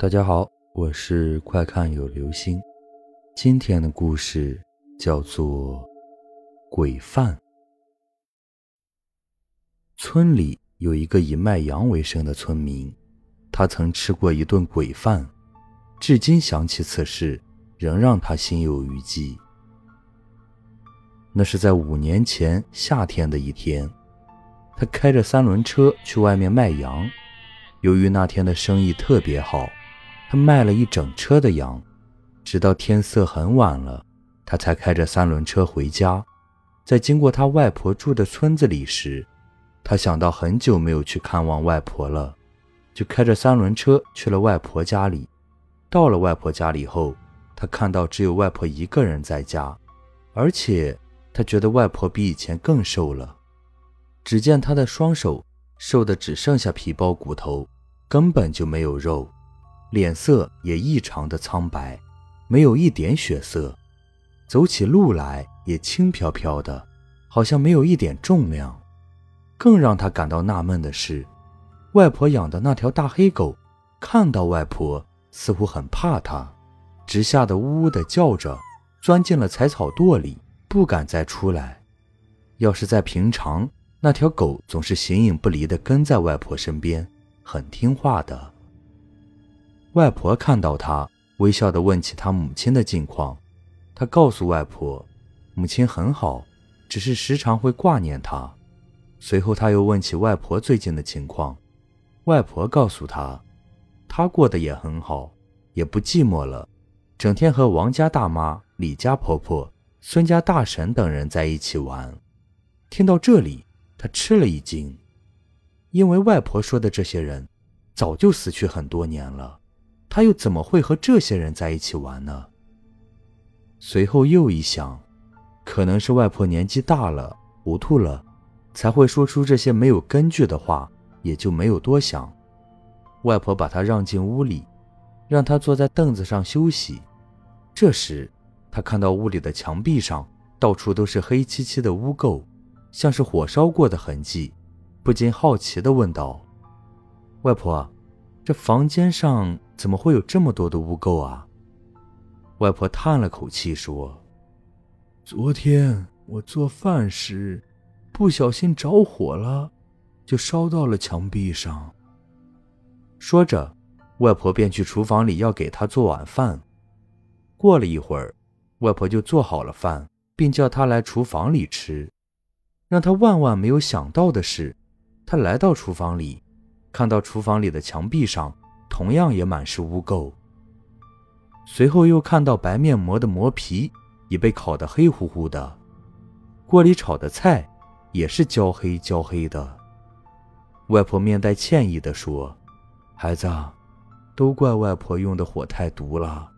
大家好，我是快看有流星。今天的故事叫做《鬼饭》。村里有一个以卖羊为生的村民，他曾吃过一顿鬼饭，至今想起此事，仍让他心有余悸。那是在五年前夏天的一天，他开着三轮车去外面卖羊，由于那天的生意特别好。他卖了一整车的羊，直到天色很晚了，他才开着三轮车回家。在经过他外婆住的村子里时，他想到很久没有去看望外婆了，就开着三轮车去了外婆家里。到了外婆家里后，他看到只有外婆一个人在家，而且他觉得外婆比以前更瘦了。只见她的双手瘦得只剩下皮包骨头，根本就没有肉。脸色也异常的苍白，没有一点血色，走起路来也轻飘飘的，好像没有一点重量。更让他感到纳闷的是，外婆养的那条大黑狗，看到外婆似乎很怕它，直吓得呜呜的叫着，钻进了采草垛里，不敢再出来。要是在平常，那条狗总是形影不离地跟在外婆身边，很听话的。外婆看到他，微笑地问起他母亲的近况。他告诉外婆，母亲很好，只是时常会挂念他。随后他又问起外婆最近的情况，外婆告诉他，他过得也很好，也不寂寞了，整天和王家大妈、李家婆婆、孙家大婶等人在一起玩。听到这里，他吃了一惊，因为外婆说的这些人，早就死去很多年了。他又怎么会和这些人在一起玩呢？随后又一想，可能是外婆年纪大了，糊涂了，才会说出这些没有根据的话，也就没有多想。外婆把他让进屋里，让他坐在凳子上休息。这时，他看到屋里的墙壁上到处都是黑漆漆的污垢，像是火烧过的痕迹，不禁好奇地问道：“外婆。”这房间上怎么会有这么多的污垢啊？外婆叹了口气说：“昨天我做饭时不小心着火了，就烧到了墙壁上。”说着，外婆便去厨房里要给他做晚饭。过了一会儿，外婆就做好了饭，并叫他来厨房里吃。让他万万没有想到的是，他来到厨房里。看到厨房里的墙壁上同样也满是污垢，随后又看到白面膜的膜皮已被烤得黑乎乎的，锅里炒的菜也是焦黑焦黑的。外婆面带歉意地说：“孩子，都怪外婆用的火太毒了，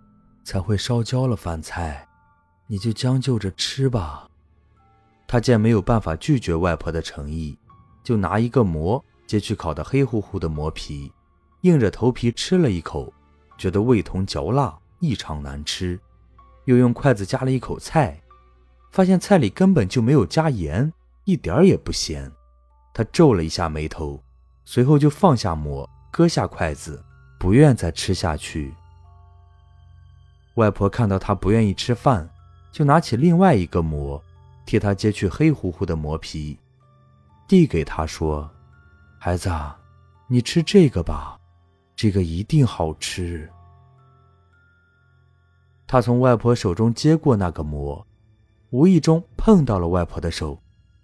才会烧焦了饭菜，你就将就着吃吧。”他见没有办法拒绝外婆的诚意，就拿一个馍。揭去烤得黑乎乎的馍皮，硬着头皮吃了一口，觉得味同嚼蜡，异常难吃。又用筷子夹了一口菜，发现菜里根本就没有加盐，一点儿也不咸。他皱了一下眉头，随后就放下馍，搁下筷子，不愿再吃下去。外婆看到他不愿意吃饭，就拿起另外一个馍，替他揭去黑乎乎的馍皮，递给他说。孩子，你吃这个吧，这个一定好吃。他从外婆手中接过那个馍，无意中碰到了外婆的手，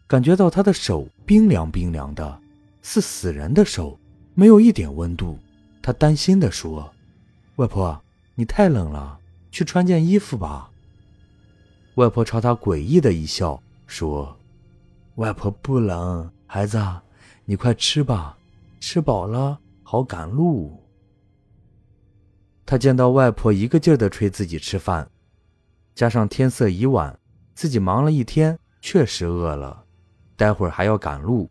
感觉到她的手冰凉冰凉的，似死人的手，没有一点温度。他担心地说：“外婆，你太冷了，去穿件衣服吧。”外婆朝他诡异的一笑，说：“外婆不冷，孩子。”你快吃吧，吃饱了好赶路。他见到外婆一个劲儿地催自己吃饭，加上天色已晚，自己忙了一天，确实饿了，待会儿还要赶路，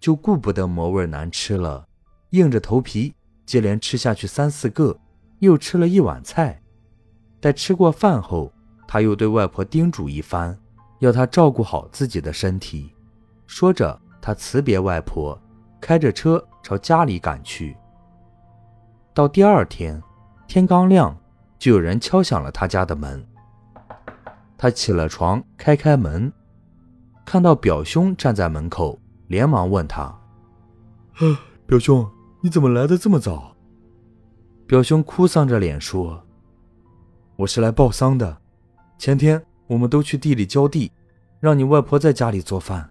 就顾不得馍味难吃了，硬着头皮接连吃下去三四个，又吃了一碗菜。待吃过饭后，他又对外婆叮嘱一番，要她照顾好自己的身体，说着。他辞别外婆，开着车朝家里赶去。到第二天，天刚亮，就有人敲响了他家的门。他起了床，开开门，看到表兄站在门口，连忙问他：“表兄，你怎么来的这么早？”表兄哭丧着脸说：“我是来报丧的。前天我们都去地里浇地，让你外婆在家里做饭，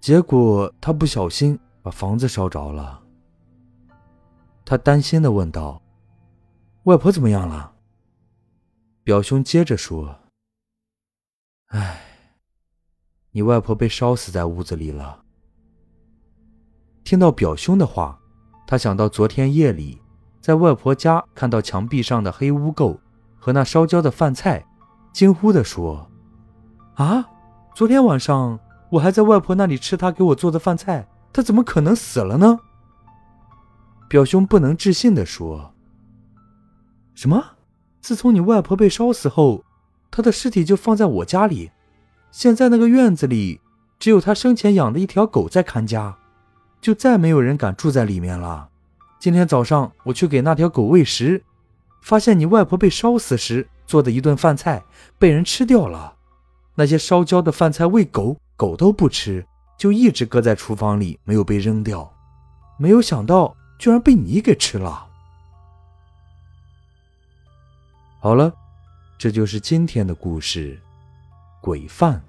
结果他不小心把房子烧着了。”他担心的问道：“外婆怎么样了？”表兄接着说：“哎，你外婆被烧死在屋子里了。”听到表兄的话，他想到昨天夜里在外婆家看到墙壁上的黑污垢和那烧焦的饭菜，惊呼的说：“啊，昨天晚上我还在外婆那里吃她给我做的饭菜，她怎么可能死了呢？”表兄不能置信地说：“什么？自从你外婆被烧死后，她的尸体就放在我家里。现在那个院子里只有她生前养的一条狗在看家，就再没有人敢住在里面了。今天早上我去给那条狗喂食，发现你外婆被烧死时做的一顿饭菜被人吃掉了。那些烧焦的饭菜喂狗，狗都不吃，就一直搁在厨房里，没有被扔掉。没有想到。”居然被你给吃了！好了，这就是今天的故事，鬼饭。